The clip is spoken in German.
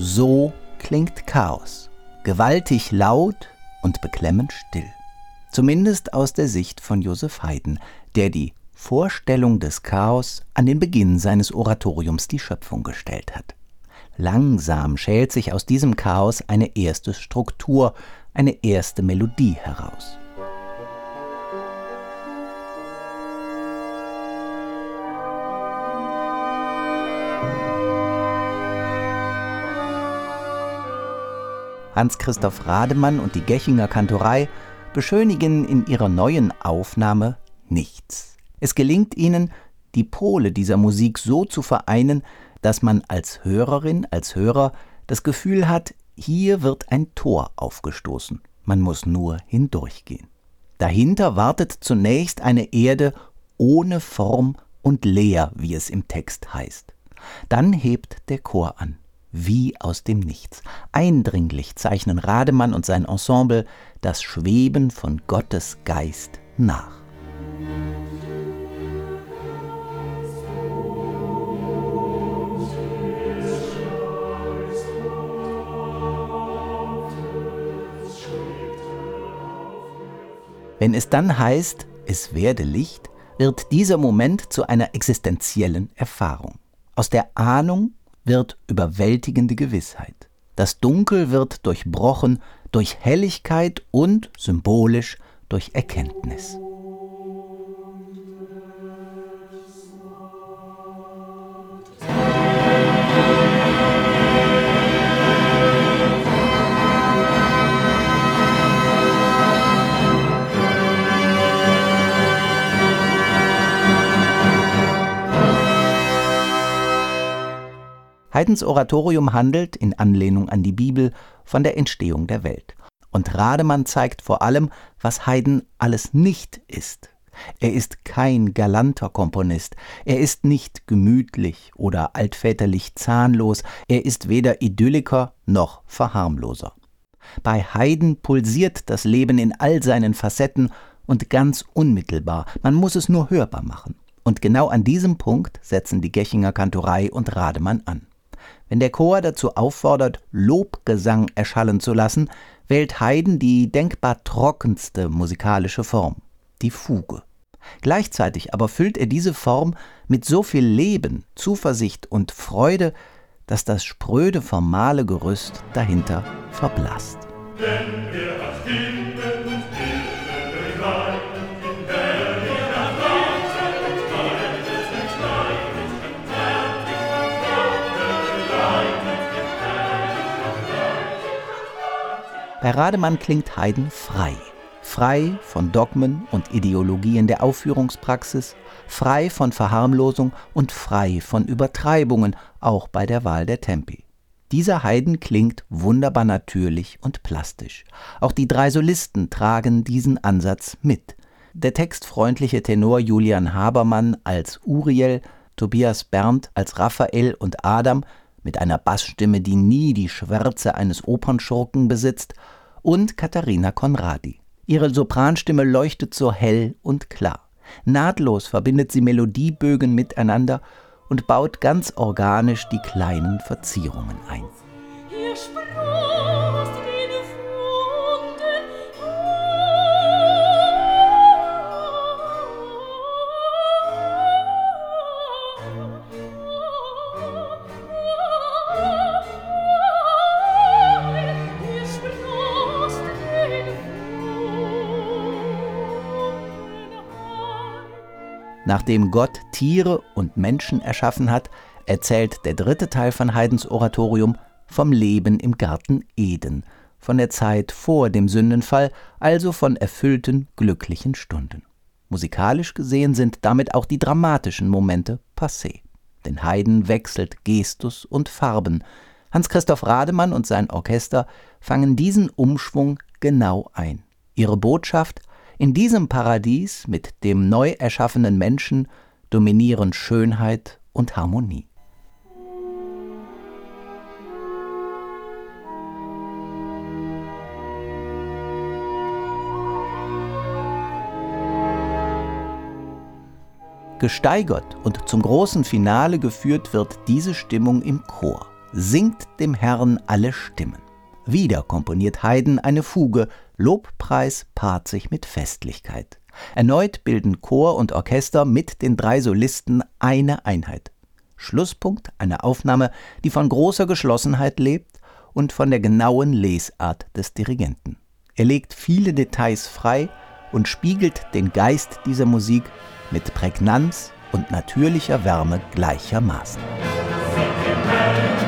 So klingt Chaos. Gewaltig laut und beklemmend still. Zumindest aus der Sicht von Josef Haydn, der die Vorstellung des Chaos an den Beginn seines Oratoriums die Schöpfung gestellt hat. Langsam schält sich aus diesem Chaos eine erste Struktur, eine erste Melodie heraus. Hans-Christoph Rademann und die Gechinger Kantorei beschönigen in ihrer neuen Aufnahme nichts. Es gelingt ihnen, die Pole dieser Musik so zu vereinen, dass man als Hörerin, als Hörer das Gefühl hat, hier wird ein Tor aufgestoßen. Man muss nur hindurchgehen. Dahinter wartet zunächst eine Erde ohne Form und leer, wie es im Text heißt. Dann hebt der Chor an wie aus dem Nichts. Eindringlich zeichnen Rademann und sein Ensemble das Schweben von Gottes Geist nach. Wenn es dann heißt, es werde Licht, wird dieser Moment zu einer existenziellen Erfahrung. Aus der Ahnung wird überwältigende Gewissheit. Das Dunkel wird durchbrochen durch Helligkeit und symbolisch durch Erkenntnis. Haydns Oratorium handelt, in Anlehnung an die Bibel, von der Entstehung der Welt. Und Rademann zeigt vor allem, was Haydn alles nicht ist. Er ist kein galanter Komponist, er ist nicht gemütlich oder altväterlich zahnlos, er ist weder Idylliker noch Verharmloser. Bei Haydn pulsiert das Leben in all seinen Facetten und ganz unmittelbar, man muss es nur hörbar machen. Und genau an diesem Punkt setzen die Gechinger Kantorei und Rademann an. Wenn der Chor dazu auffordert, Lobgesang erschallen zu lassen, wählt Haydn die denkbar trockenste musikalische Form, die Fuge. Gleichzeitig aber füllt er diese Form mit so viel Leben, Zuversicht und Freude, dass das spröde formale Gerüst dahinter verblasst. Denn Bei Rademann klingt Haydn frei. Frei von Dogmen und Ideologien der Aufführungspraxis, frei von Verharmlosung und frei von Übertreibungen, auch bei der Wahl der Tempi. Dieser Haydn klingt wunderbar natürlich und plastisch. Auch die drei Solisten tragen diesen Ansatz mit. Der textfreundliche Tenor Julian Habermann als Uriel, Tobias Berndt als Raphael und Adam mit einer Bassstimme, die nie die Schwärze eines Opernschurken besitzt, und Katharina Conradi. Ihre Sopranstimme leuchtet so hell und klar. Nahtlos verbindet sie Melodiebögen miteinander und baut ganz organisch die kleinen Verzierungen ein. Nachdem Gott Tiere und Menschen erschaffen hat, erzählt der dritte Teil von Haydns Oratorium vom Leben im Garten Eden, von der Zeit vor dem Sündenfall, also von erfüllten, glücklichen Stunden. Musikalisch gesehen sind damit auch die dramatischen Momente passé. Denn Haydn wechselt Gestus und Farben. Hans-Christoph Rademann und sein Orchester fangen diesen Umschwung genau ein. Ihre Botschaft in diesem Paradies mit dem neu erschaffenen Menschen dominieren Schönheit und Harmonie. Gesteigert und zum großen Finale geführt wird diese Stimmung im Chor. singt dem Herrn alle Stimmen. Wieder komponiert Haydn eine Fuge, Lobpreis paart sich mit Festlichkeit. Erneut bilden Chor und Orchester mit den drei Solisten eine Einheit. Schlusspunkt eine Aufnahme, die von großer Geschlossenheit lebt und von der genauen Lesart des Dirigenten. Er legt viele Details frei und spiegelt den Geist dieser Musik mit Prägnanz und natürlicher Wärme gleichermaßen. Musik